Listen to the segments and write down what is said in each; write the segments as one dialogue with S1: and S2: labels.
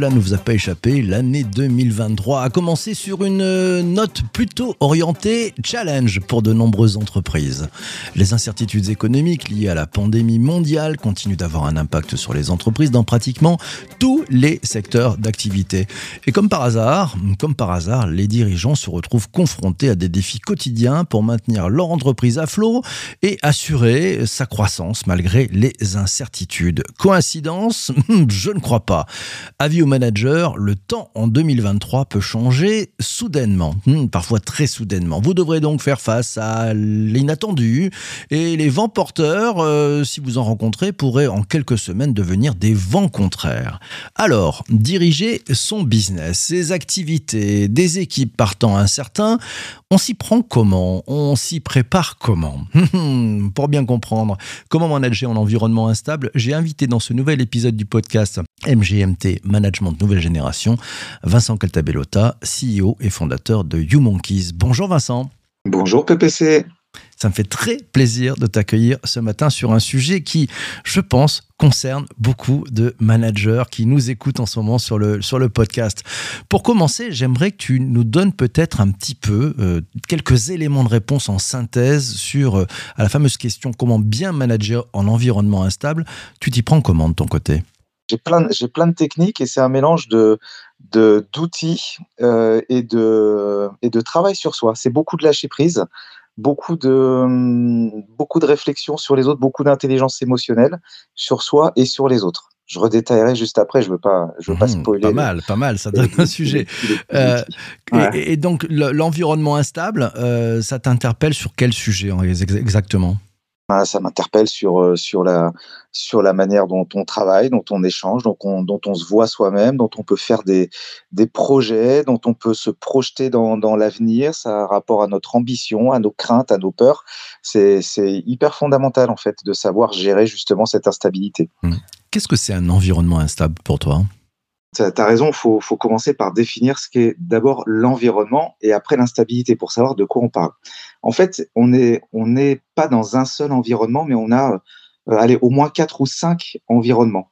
S1: cela ne vous a pas échappé, l'année 2023 a commencé sur une euh, note plutôt orientée challenge pour de nombreuses entreprises. Les incertitudes économiques liées à la pandémie mondiale continuent d'avoir un impact sur les entreprises dans pratiquement tous les secteurs d'activité. Et comme par hasard, comme par hasard, les dirigeants se retrouvent confrontés à des défis quotidiens pour maintenir leur entreprise à flot et assurer sa croissance malgré les incertitudes. Coïncidence? Je ne crois pas. Avis manager, le temps en 2023 peut changer soudainement, hmm, parfois très soudainement. Vous devrez donc faire face à l'inattendu et les vents porteurs, euh, si vous en rencontrez, pourraient en quelques semaines devenir des vents contraires. Alors, diriger son business, ses activités, des équipes partant incertains, on s'y prend comment? On s'y prépare comment? Pour bien comprendre comment manager en environnement instable, j'ai invité dans ce nouvel épisode du podcast MGMT Management Nouvelle Génération, Vincent Caltabellota, CEO et fondateur de YouMonkeys. Bonjour Vincent.
S2: Bonjour PPC.
S1: Ça me fait très plaisir de t'accueillir ce matin sur un sujet qui, je pense, concerne beaucoup de managers qui nous écoutent en ce moment sur le, sur le podcast. Pour commencer, j'aimerais que tu nous donnes peut-être un petit peu euh, quelques éléments de réponse en synthèse sur euh, à la fameuse question comment bien manager en environnement instable. Tu t'y prends comment de ton côté?
S2: J'ai plein, j'ai plein de techniques et c'est un mélange de, d'outils euh, et, de, et de travail sur soi. C'est beaucoup de lâcher prise, beaucoup de, beaucoup de réflexion sur les autres, beaucoup d'intelligence émotionnelle sur soi et sur les autres. Je redétaillerai juste après, je veux pas, je veux pas mmh, spoiler.
S1: Pas mal, pas mal, ça donne un sujet. Euh, et, donc l'environnement instable, euh, ça t'interpelle sur quel sujet exactement?
S2: Ça m'interpelle sur, euh, sur, la, sur la manière dont on travaille, dont on échange, dont on, dont on se voit soi-même, dont on peut faire des, des projets, dont on peut se projeter dans, dans l'avenir. Ça a rapport à notre ambition, à nos craintes, à nos peurs. C'est hyper fondamental, en fait, de savoir gérer justement cette instabilité.
S1: Mmh. Qu'est-ce que c'est un environnement instable pour toi?
S2: Tu as raison, il faut, commencer par définir ce qu'est d'abord l'environnement et après l'instabilité pour savoir de quoi on parle. En fait, on n'est on est pas dans un seul environnement, mais on a euh, au moins quatre ou cinq environnements.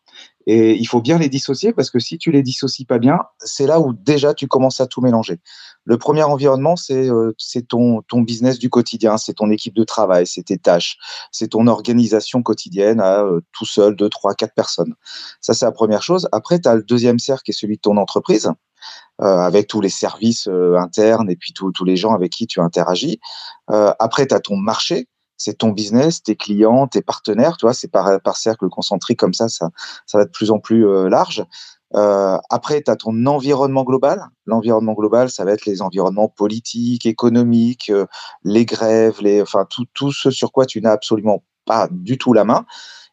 S2: Et il faut bien les dissocier parce que si tu les dissocies pas bien, c'est là où déjà tu commences à tout mélanger. Le premier environnement, c'est euh, ton, business du quotidien, c'est ton équipe de travail, c'est tes tâches, c'est ton organisation quotidienne à euh, tout seul, deux, trois, quatre personnes. Ça, c'est la première chose. Après, tu as le deuxième cercle qui est celui de ton entreprise. Euh, avec tous les services internes et puis tous les gens avec qui tu interagis. Après, tu as ton marché, c'est ton business, tes clients, tes partenaires, tu vois, c'est par, par cercle concentrique comme ça, ça, ça va de plus en plus euh, large. Euh, après, tu as ton environnement global. L'environnement global, ça va être les environnements politiques, économiques, euh, les grèves, les, enfin, tout, tout ce sur quoi tu n'as absolument pas du tout la main.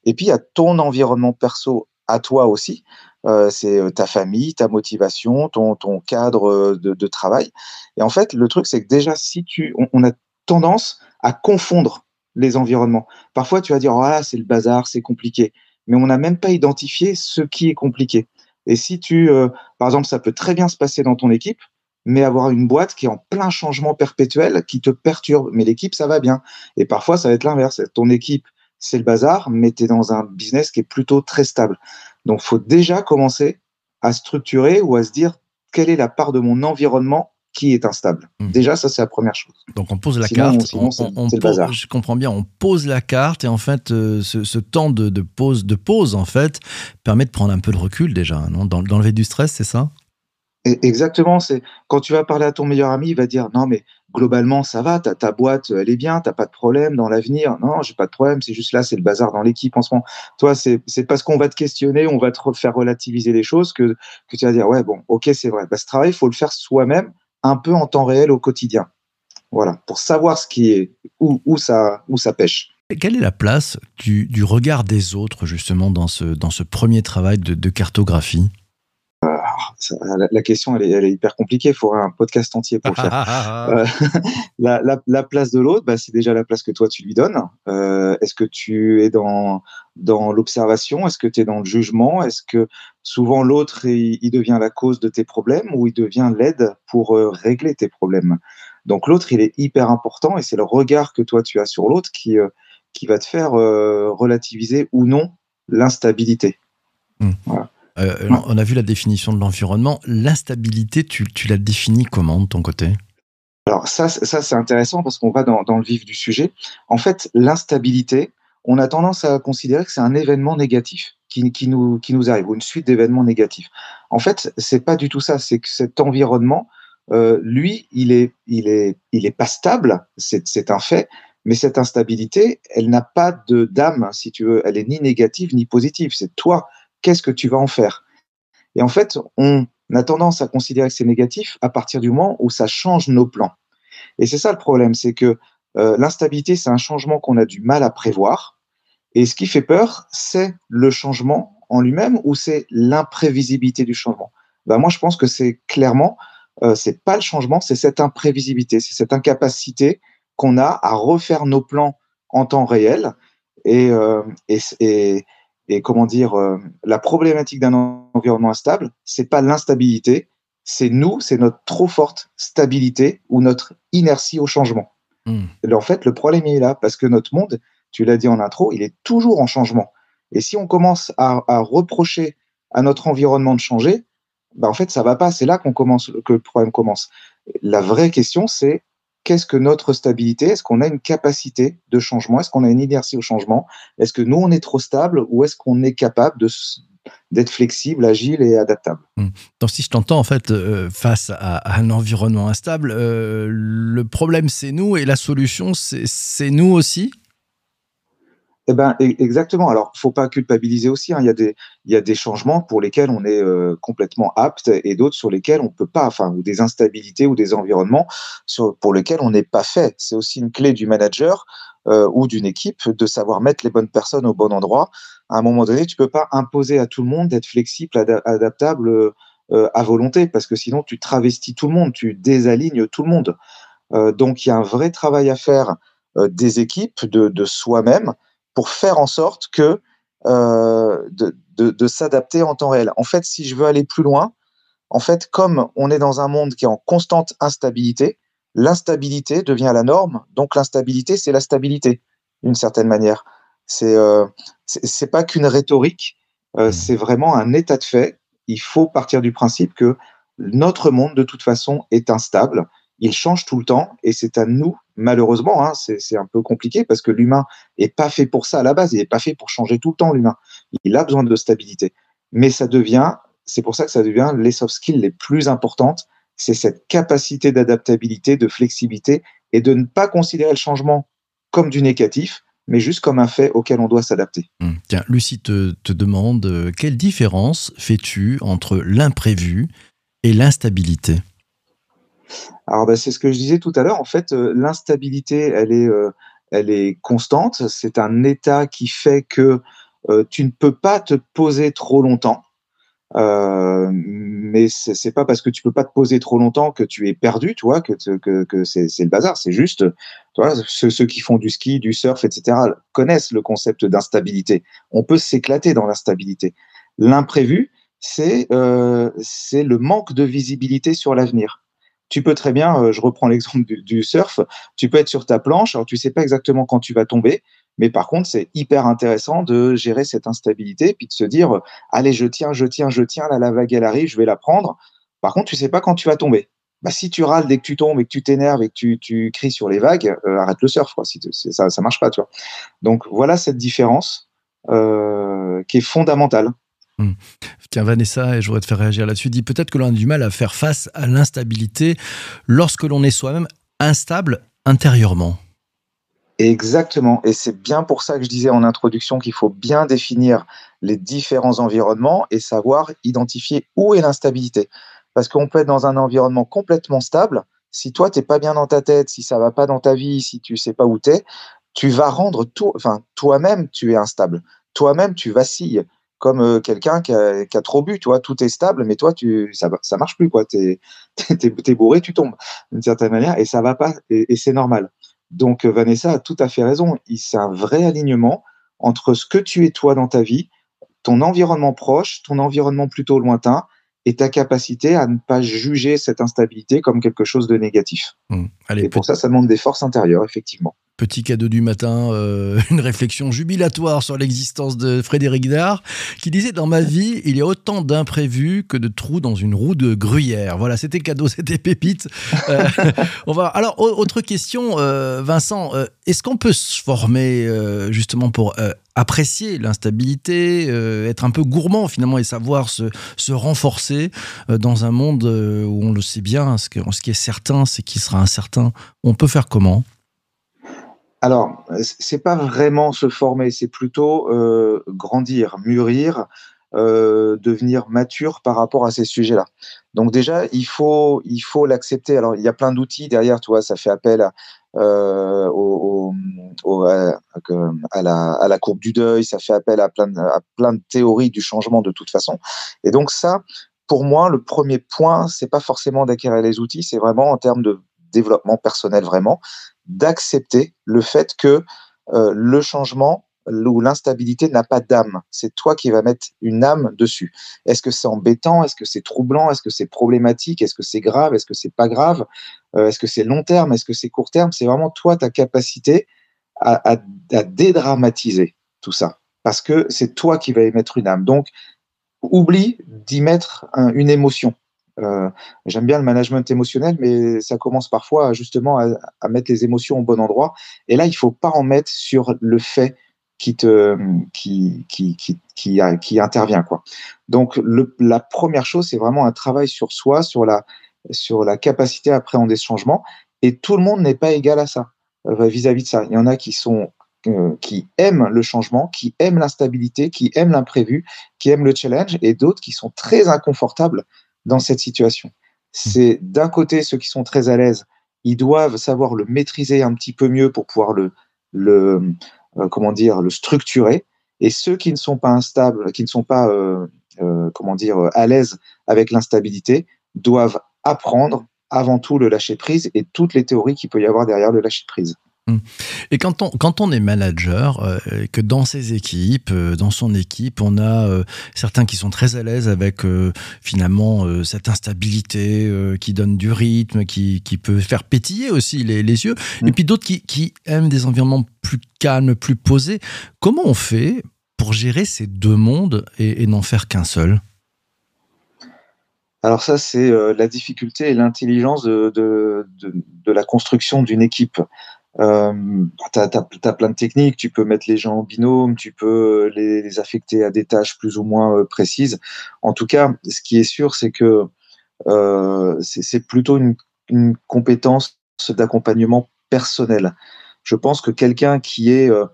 S2: Et puis, il y a ton environnement perso à toi aussi. Euh, c'est ta famille, ta motivation, ton, ton cadre de, de, travail. Et en fait, le truc, c'est que déjà, si tu, on a tendance à confondre les environnements. Parfois, tu vas dire, ah, c'est le bazar, c'est compliqué. Mais on n'a même pas identifié ce qui est compliqué. Et si tu, euh, par exemple, ça peut très bien se passer dans ton équipe, mais avoir une boîte qui est en plein changement perpétuel, qui te perturbe. Mais l'équipe, ça va bien. Et parfois, ça va être l'inverse. Ton équipe, c'est le bazar, mais tu es dans un business qui est plutôt très stable. Donc, faut déjà commencer à structurer ou à se dire quelle est la part de mon environnement qui est instable. Hmm. Déjà, ça, c'est la première chose.
S1: Donc, on pose la carte. on, je comprends bien. On pose la carte et en fait, euh, ce, temps de, pause, de pause, en fait, permet de prendre un peu de recul déjà, non? D'enlever du stress, c'est ça?
S2: Exactement. C'est quand tu vas parler à ton meilleur ami, il va dire non, mais globalement, ça va. Ta, ta boîte, elle est bien. T'as pas de problème dans l'avenir. Non, j'ai pas de problème. C'est juste là, c'est le bazar dans l'équipe en ce moment. Toi, c'est parce qu'on va te questionner, on va te faire relativiser les choses que, que tu vas dire ouais, bon, ok, c'est vrai. Bah, ce travail, il faut le faire soi-même un peu en temps réel au quotidien. Voilà, pour savoir ce qui est, où, où, ça, où ça pêche.
S1: Quelle est la place du, regard des autres, justement, dans ce, dans ce premier travail de, cartographie?
S2: La, question, elle est, hyper compliquée. Il faudrait un podcast entier pour le faire. Euh, la, place de l'autre, bah, c'est déjà la place que toi, tu lui donnes. Euh, est-ce que tu es dans, dans l'observation? Est-ce que tu es dans le jugement? Est-ce que souvent l'autre, il, devient la cause de tes problèmes ou il devient l'aide pour euh, régler tes problèmes? Donc l'autre, il est hyper important et c'est le regard que toi, tu as sur l'autre qui qui va te faire relativiser ou non l'instabilité.
S1: Hmm. Euh, on a vu la définition de l'environnement. L'instabilité, tu, tu la définis comment de ton côté?
S2: Alors ça, ça c'est intéressant parce qu'on va dans, le vif du sujet. En fait, l'instabilité, on a tendance à considérer que c'est un événement négatif qui, qui, nous, qui nous arrive, ou une suite d'événements négatifs. En fait, c'est pas du tout ça. C'est que cet environnement, euh, lui, il est, il est, il est pas stable. C'est un fait. Mais cette instabilité, elle n'a pas de d'âme, si tu veux. Elle est ni négative ni positive. C'est toi, qu'est-ce que tu vas en faire Et en fait, on a tendance à considérer que c'est négatif à partir du moment où ça change nos plans. Et c'est ça le problème, c'est que euh, l'instabilité, c'est un changement qu'on a du mal à prévoir. Et ce qui fait peur, c'est le changement en lui-même ou c'est l'imprévisibilité du changement? Ben moi, je pense que c'est clairement, euh, c'est pas le changement, c'est cette imprévisibilité, c'est cette incapacité qu'on a à refaire nos plans en temps réel. Et, euh, comment dire, euh, la problématique d'un environnement instable, c'est pas l'instabilité, c'est nous, c'est notre trop forte stabilité ou notre inertie au changement. Hmm. En fait, le problème est là parce que notre monde, tu l'as dit en intro, il est toujours en changement. Et si on commence à, à reprocher à notre environnement de changer, ben en fait, ça va pas. C'est là qu'on commence, que le problème commence. La vraie question, c'est qu'est-ce que notre stabilité? Est-ce qu'on a une capacité de changement? Est-ce qu'on a une inertie au changement? Est-ce que nous, on est trop stable ou est-ce qu'on est capable d'être flexible, agile et adaptable?
S1: Hmm. Donc si je t'entends en fait euh, face à, un environnement instable, euh, le problème c'est nous et la solution c'est nous aussi?
S2: Eh ben, e-, exactement. Alors, faut pas culpabiliser aussi. Hein. Il, y a des, il y a des changements pour lesquels on est euh, complètement apte et d'autres sur lesquels on peut pas, enfin, ou des instabilités ou des environnements sur, pour lesquels on n'est pas fait. C'est aussi une clé du manager euh, ou d'une équipe de savoir mettre les bonnes personnes au bon endroit. À un moment donné, tu peux pas imposer à tout le monde d'être flexible, adaptable euh, à volonté, parce que sinon tu travestis tout le monde, tu désalignes tout le monde. donc, il y a un vrai travail à faire des équipes, de, de soi-même, pour faire en sorte que euh, de, de, de s'adapter en temps réel. En fait, si je veux aller plus loin, en fait, comme on est dans un monde qui est en constante instabilité, l'instabilité devient la norme. Donc l'instabilité, c'est la stabilité, d'une certaine manière. C'est euh, c'est pas qu'une rhétorique, euh, mmh. c'est vraiment un état de fait. Il faut partir du principe que notre monde, de toute façon, est instable il change tout le temps et c'est à nous, malheureusement, hein, c'est un peu compliqué parce que l'humain est pas fait pour ça à la base, il n'est pas fait pour changer tout le temps, l'humain. Il a besoin de stabilité. Mais ça devient, c'est pour ça que ça devient les soft skills les plus importantes, c'est cette capacité d'adaptabilité, de flexibilité et de ne pas considérer le changement comme du négatif, mais juste comme un fait auquel on doit s'adapter.
S1: Hum. Tiens, Lucie te, te demande, euh, quelle différence fais-tu entre l'imprévu et l'instabilité?
S2: Alors, bah, c'est ce que je disais tout à l'heure. En fait, euh, l'instabilité, elle est, euh, elle est constante. C'est un état qui fait que euh, tu ne peux pas te poser trop longtemps. mais c'est pas parce que tu peux pas te poser trop longtemps que tu es perdu, tu vois, que, que, que c'est le bazar. C'est juste, ceux, qui font du ski, du surf, etc., connaissent le concept d'instabilité. On peut s'éclater dans l'instabilité. L'imprévu, c'est le manque de visibilité sur l'avenir tu peux très bien, euh, je reprends l'exemple du, surf, tu peux être sur ta planche, alors tu sais pas exactement quand tu vas tomber, mais par contre, c'est hyper intéressant de gérer cette instabilité, puis de se dire, allez, je tiens, je tiens, je tiens, là, la vague, elle arrive, je vais la prendre. Par contre, tu sais pas quand tu vas tomber. Bah, si tu râles dès que tu tombes et que tu t'énerves et que tu, cries sur les vagues, euh, arrête le surf, ça, ça marche pas. Donc, voilà cette différence euh, qui est fondamentale.
S1: Hmm. Tiens, Vanessa, et je voudrais te faire réagir là-dessus, dit peut-être que l'on a du mal à faire face à l'instabilité lorsque l'on est soi-même instable intérieurement.
S2: Exactement. Et c'est bien pour ça que je disais en introduction qu'il faut bien définir les différents environnements et savoir identifier où est l'instabilité. Parce qu'on peut être dans un environnement complètement stable. Si toi, tu n'es pas bien dans ta tête, si ça va pas dans ta vie, si tu sais pas où tu es, tu vas rendre tout, enfin, toi-même, tu es instable. Toi-même, tu vacilles comme euh, quelqu'un qui a, qui a, trop bu, tu vois, tout est stable, mais toi, tu, ça, ça marche plus, quoi. T'es, es, bourré, tu tombes, d'une certaine manière, et ça va pas, et, et c'est normal. Donc, Vanessa a tout à fait raison. C'est un vrai alignement entre ce que tu es toi dans ta vie, ton environnement proche, ton environnement plutôt lointain, et ta capacité à ne pas juger cette instabilité comme quelque chose de négatif. Mmh. Allez, et pour ça, ça demande des forces intérieures, effectivement.
S1: Petit cadeau du matin, euh, une réflexion jubilatoire sur l'existence de Frédéric Dard, qui disait Dans ma vie, il y a autant d'imprévus que de trous dans une roue de gruyère. Voilà, c'était cadeau, c'était pépite. Euh, on va... Alors, autre question, euh, Vincent, est-ce qu'on peut se former justement pour apprécier l'instabilité, être un peu gourmand finalement et savoir se, se renforcer dans un monde où on le sait bien, ce, ce qui est certain, c'est qu'il sera incertain. On peut faire comment?
S2: Alors, c'est pas vraiment se former, c'est plutôt euh, grandir, mûrir, euh, devenir mature par rapport à ces sujets-là. Donc déjà, il faut il faut l'accepter. Alors, il y a plein d'outils derrière, toi, ça fait appel à, euh, à, la, courbe du deuil, ça fait appel à plein, de, à plein de théories du changement de toute façon. Et donc ça, pour moi, le premier point, c'est pas forcément d'acquérir les outils, c'est vraiment en termes de développement personnel vraiment, d'accepter le fait que euh, le changement ou l'instabilité n'a pas d'âme. C'est toi qui vas mettre une âme dessus. Est-ce que c'est embêtant? Est-ce que c'est troublant? Est-ce que c'est problématique? Est-ce que c'est grave? Est-ce que c'est pas grave? Euh, Est-ce que c'est long terme? Est-ce que c'est court terme? C'est vraiment toi ta capacité à, dédramatiser tout ça, parce que c'est toi qui vas y mettre une âme. Donc, oublie d'y mettre une émotion. Euh, j'aime bien le management émotionnel, mais ça commence parfois justement à, mettre les émotions au bon endroit. Et là, il faut pas en mettre sur le fait qui te qui qui qui qui, intervient quoi. Donc la première chose, c'est vraiment un travail sur soi, sur la sur la capacité à appréhender ce changement. Et tout le monde n'est pas égal à ça euh, vis-à-vis de ça. Il y en a qui sont euh, qui aiment le changement, qui aiment l'instabilité, qui aiment l'imprévu, qui aiment le challenge, et d'autres qui sont très inconfortables dans cette situation. Mmh. C'est d'un côté ceux qui sont très à l'aise, ils doivent savoir le maîtriser un petit peu mieux pour pouvoir le, le euh, comment dire, le structurer. Et ceux qui ne sont pas instables, qui ne sont pas euh, euh, comment dire à l'aise avec l'instabilité, doivent apprendre avant tout le lâcher prise et toutes les théories qu'il peut y avoir derrière le lâcher prise.
S1: Hum. Et quand on, quand on est manager, euh, que dans ses équipes, euh, dans son équipe, on a euh, certains qui sont très à l'aise avec finalement cette instabilité qui donne du rythme, qui, qui peut faire pétiller aussi les, les yeux, et hum. puis d'autres qui, qui aiment des environnements plus calmes, plus posés. Comment on fait pour gérer ces deux mondes et, et n'en faire qu'un seul?
S2: Alors ça, c'est la difficulté et l'intelligence de, de, de, de, la construction d'une équipe. Euh, tu as, plein de techniques, tu peux mettre les gens en binôme, tu peux les, affecter à des tâches plus ou moins euh, précises. En tout cas, ce qui est sûr, c'est que euh, c'est plutôt une, compétence d'accompagnement personnel. Je pense que quelqu'un qui est euh,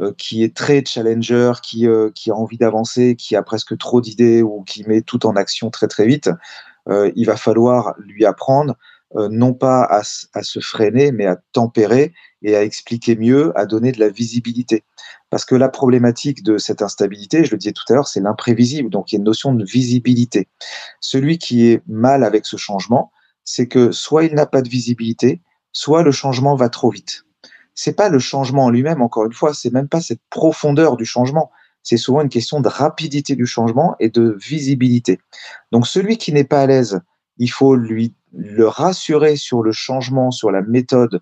S2: euh, qui est très challenger, qui, qui a envie d'avancer, qui a presque trop d'idées ou qui met tout en action très très vite, il va falloir lui apprendre euh, non pas à, se freiner, mais à tempérer et à expliquer mieux, à donner de la visibilité. Parce que la problématique de cette instabilité, je le disais tout à l'heure, c'est l'imprévisible. Donc il y a une notion de visibilité. Celui qui est mal avec ce changement, c'est que soit il n'a pas de visibilité, soit le changement va trop vite. C'est pas le changement en lui-même, encore une fois, c'est même pas cette profondeur du changement. C'est souvent une question de rapidité du changement et de visibilité. Donc celui qui n'est pas à l'aise, il faut lui le rassurer sur le changement, sur la méthode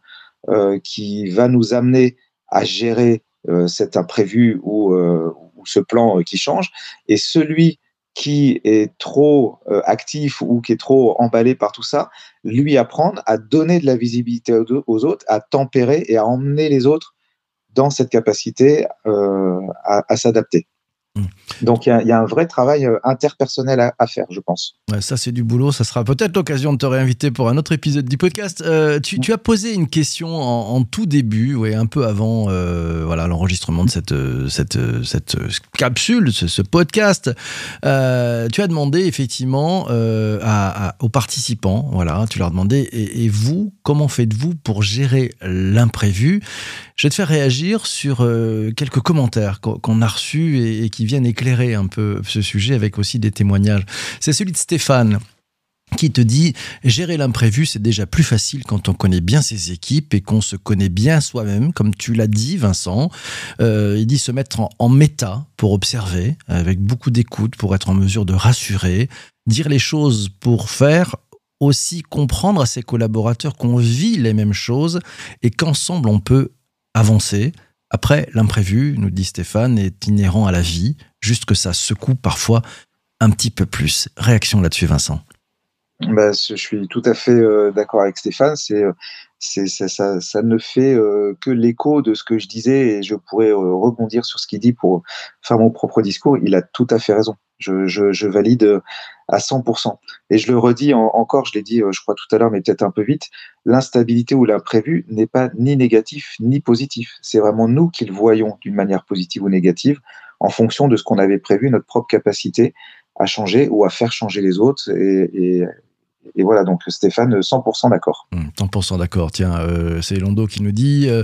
S2: euh, qui va nous amener à gérer euh, cet imprévu ou, euh, ou ce plan qui change. Et celui qui est trop actif ou qui est trop emballé par tout ça, lui apprendre à donner de la visibilité aux autres, à tempérer et à emmener les autres dans cette capacité à s'adapter. Mm. Donc il y, a un vrai travail euh, interpersonnel à, faire, je pense.
S1: ça c'est du boulot, ça sera peut-être l'occasion de te réinviter pour un autre épisode du podcast. Euh, tu, as posé une question en, tout début, ouais, un peu avant euh, voilà l'enregistrement de cette, cette, cette capsule, ce, podcast. tu as demandé effectivement aux participants, voilà, tu leur demandé et, et vous, comment faites-vous pour gérer l'imprévu? Je vais te faire réagir sur euh, quelques commentaires qu'on a reçus et, qui viennent éclairer un peu ce sujet avec aussi des témoignages. C'est celui de Stéphane qui te dit gérer l'imprévu, c'est déjà plus facile quand on connaît bien ses équipes et qu'on se connaît bien soi-même, comme tu l'as dit, Vincent. Euh, il dit se mettre en, en, méta pour observer, avec beaucoup d'écoute, pour être en mesure de rassurer, dire les choses pour faire aussi comprendre à ses collaborateurs qu'on vit les mêmes choses et qu'ensemble on peut avancer. Après, l'imprévu, nous dit Stéphane, est inhérent à la vie, juste que ça secoue parfois un petit peu plus. Réaction là-dessus, Vincent
S2: bah, Je suis tout à fait euh, d'accord avec Stéphane. C'est, euh, c'est, ça, ça, ça, ne fait euh, que l'écho de ce que je disais et je pourrais rebondir sur ce qu'il dit pour faire mon propre discours. Il a tout à fait raison. Je, je, je valide à 100%. Et je le redis encore, je l'ai dit, je crois tout à l'heure, mais peut-être un peu vite, l'instabilité ou l'imprévu n'est pas ni négatif ni positif. C'est vraiment nous qui le voyons d'une manière positive ou négative en fonction de ce qu'on avait prévu, notre propre capacité à changer ou à faire changer les autres et, et, et voilà, donc Stéphane, 100% d'accord.
S1: 100% mmh, d'accord. Tiens, euh, c'est Londo qui nous dit euh,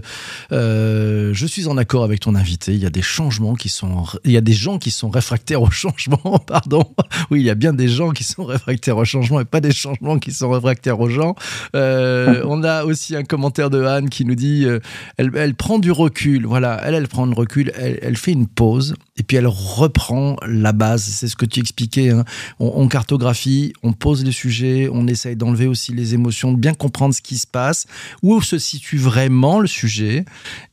S1: euh, Je suis en accord avec ton invité. Il y a des changements qui sont. Il y a des gens qui sont réfractaires au changement. Pardon. Oui, il y a bien des gens qui sont réfractaires au changement et pas des changements qui sont réfractaires aux gens. on a aussi un commentaire de Anne qui nous dit elle, prend du recul. Voilà, elle, elle prend du recul. Elle, fait une pause et puis elle reprend la base. C'est ce que tu expliquais. Hein. On cartographie, on pose les sujets on essaye d'enlever aussi les émotions, de bien comprendre ce qui se passe, où se situe vraiment le sujet,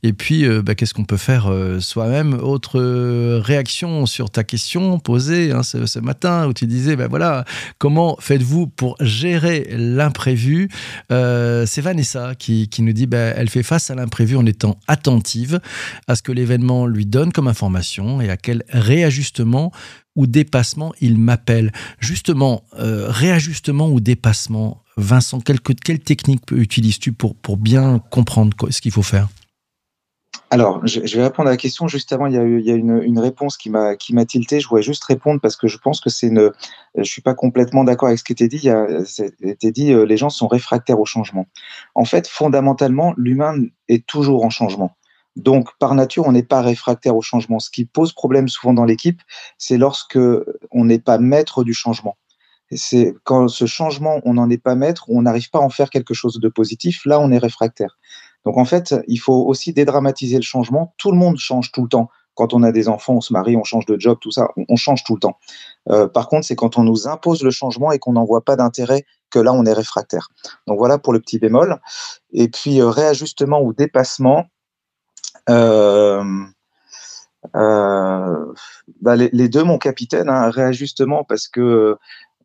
S1: et puis euh, bah, qu'est-ce qu'on peut faire euh, soi-même? Autre euh, réaction sur ta question posée hein, ce, matin, où tu disais, ben voilà, comment faites-vous pour gérer l'imprévu? C'est Vanessa qui, qui nous dit, ben, elle fait face à l'imprévu en étant attentive à ce que l'événement lui donne comme information et à quel réajustement ou dépassement, il m'appelle. Justement, euh, réajustement ou dépassement, Vincent, quelle, quelle technique utilises-tu pour, bien comprendre ce qu'il faut faire?
S2: Alors, je, vais répondre à la question. Juste avant, il y a, eu, une, réponse qui m'a tilté. Je voulais juste répondre parce que je pense que c'est une. Je suis pas complètement d'accord avec ce qui était dit. Il y a été dit euh, les gens sont réfractaires au changement. En fait, fondamentalement, l'humain est toujours en changement. Donc, par nature, on n'est pas réfractaire au changement. Ce qui pose problème souvent dans l'équipe, c'est lorsque on n'est pas maître du changement. C'est quand ce changement, on n'en est pas maître, on n'arrive pas à en faire quelque chose de positif, là, on est réfractaire. Donc, en fait, il faut aussi dédramatiser le changement. Tout le monde change tout le temps. Quand on a des enfants, on se marie, on change de job, tout ça, on, change tout le temps. Euh, par contre, c'est quand on nous impose le changement et qu'on n'en voit pas d'intérêt que là, on est réfractaire. Donc voilà pour le petit bémol. Et puis, euh, réajustement ou dépassement, bah les, deux, mon capitaine, hein, réajustement parce que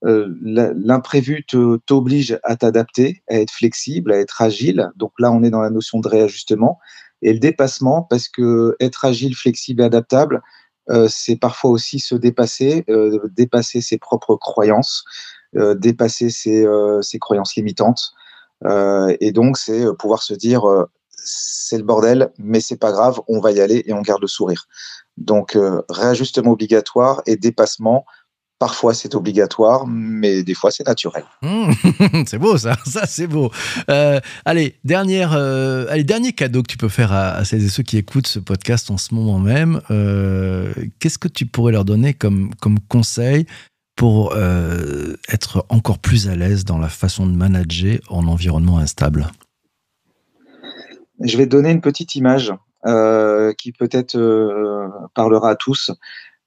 S2: euh, l'imprévu t'oblige à t'adapter, à être flexible, à être agile. Donc là, on est dans la notion de réajustement. Et le dépassement, parce que être agile, flexible et adaptable, euh, c'est parfois aussi se dépasser, euh, dépasser ses propres croyances, euh, dépasser ses, croyances limitantes. et donc, c'est pouvoir se dire c'est le bordel, mais c'est pas grave, on va y aller et on garde le sourire. Donc euh, réajustement obligatoire et dépassement. Parfois c'est obligatoire, mais des fois c'est naturel.
S1: Mmh, c'est beau ça, ça c'est beau. Euh, allez, dernière, euh, allez, dernier cadeau que tu peux faire à, celles et ceux qui écoutent ce podcast en ce moment même. Qu'est-ce que tu pourrais leur donner comme, comme conseil pour être encore plus à l'aise dans la façon de manager en environnement instable?
S2: Je vais donner une petite image euh, qui peut-être euh, parlera à tous.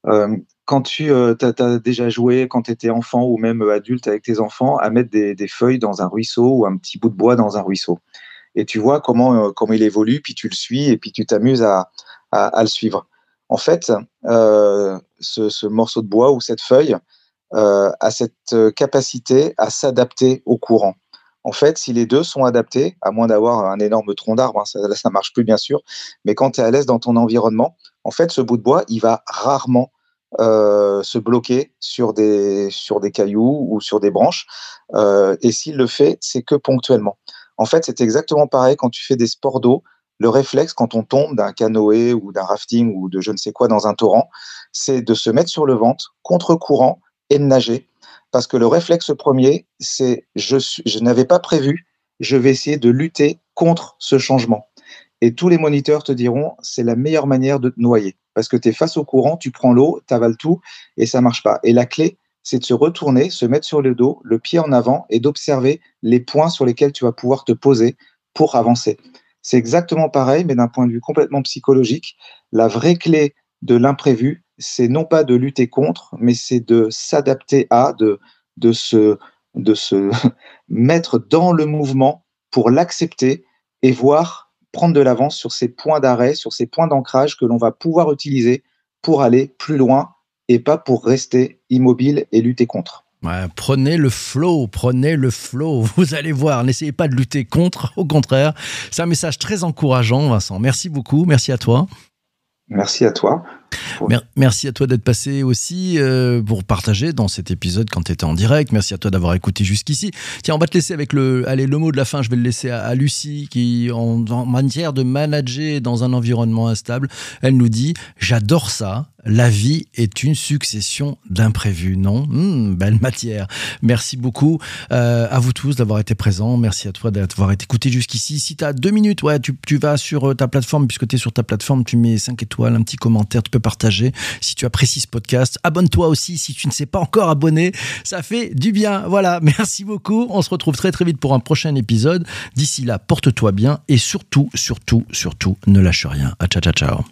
S2: Euh, quand tu as, déjà joué, quand tu étais enfant ou même adulte avec tes enfants, à mettre des, feuilles dans un ruisseau ou un petit bout de bois dans un ruisseau. Et tu vois comment, il évolue, puis tu le suis et puis tu t'amuses à, à, le suivre. En fait, ce, morceau de bois ou cette feuille a cette capacité à s'adapter au courant en fait, si les deux sont adaptés, à moins d'avoir un énorme tronc d'arbre, hein, ça, ne marche plus bien sûr, mais quand tu es à l'aise dans ton environnement, en fait, ce bout de bois, il va rarement euh, se bloquer sur des, sur des cailloux ou sur des branches. Euh, et s'il le fait, c'est que ponctuellement. En fait, c'est exactement pareil quand tu fais des sports d'eau. Le réflexe, quand on tombe d'un canoë ou d'un rafting ou de je ne sais quoi dans un torrent, c'est de se mettre sur le ventre, contre courant, et de nager parce que le réflexe premier, c'est je, n'avais pas prévu, je vais essayer de lutter contre ce changement. Et tous les moniteurs te diront, c'est la meilleure manière de te noyer. Parce que tu es face au courant, tu prends l'eau, tu avales tout et ça marche pas. Et la clé, c'est de se retourner, se mettre sur le dos, le pied en avant et d'observer les points sur lesquels tu vas pouvoir te poser pour avancer. C'est exactement pareil, mais d'un point de vue complètement psychologique. La vraie clé de l'imprévu, c'est non pas de lutter contre, mais c'est de s'adapter à, de, de, se, de se mettre dans le mouvement pour l'accepter et voir prendre de l'avance sur ces points d'arrêt, sur ces points d'ancrage que l'on va pouvoir utiliser pour aller plus loin et pas pour rester immobile et lutter contre.
S1: prenez le flow, prenez le flow. Vous allez voir, n'essayez pas de lutter contre, au contraire. C'est un message très encourageant, Vincent. Merci beaucoup, merci à toi.
S2: Merci à toi.
S1: Merci à toi d'être passé aussi euh, pour partager dans cet épisode quand tu étais en direct. Merci à toi d'avoir écouté jusqu'ici. Tiens, on va te laisser avec le, allez, le mot de la fin. Je vais le laisser à, Lucie qui, en, en, manière de manager dans un environnement instable, elle nous dit J'adore ça la vie est une succession d'imprévus, non? Hmm, Belle matière. Merci beaucoup euh, à vous tous d'avoir été présents. Merci à toi d'avoir été écouté jusqu'ici. Si tu as deux minutes, ouais, tu, vas sur euh, ta plateforme, puisque tu es sur ta plateforme, tu mets 5 étoiles, un petit commentaire, tu peux partager. Si tu apprécies ce podcast, abonne-toi aussi si tu ne sais pas encore abonner. Ça fait du bien. Voilà, merci beaucoup. On se retrouve très très vite pour un prochain épisode. D'ici là, porte-toi bien et surtout, surtout, surtout, ne lâche rien. À ciao, ciao, ciao.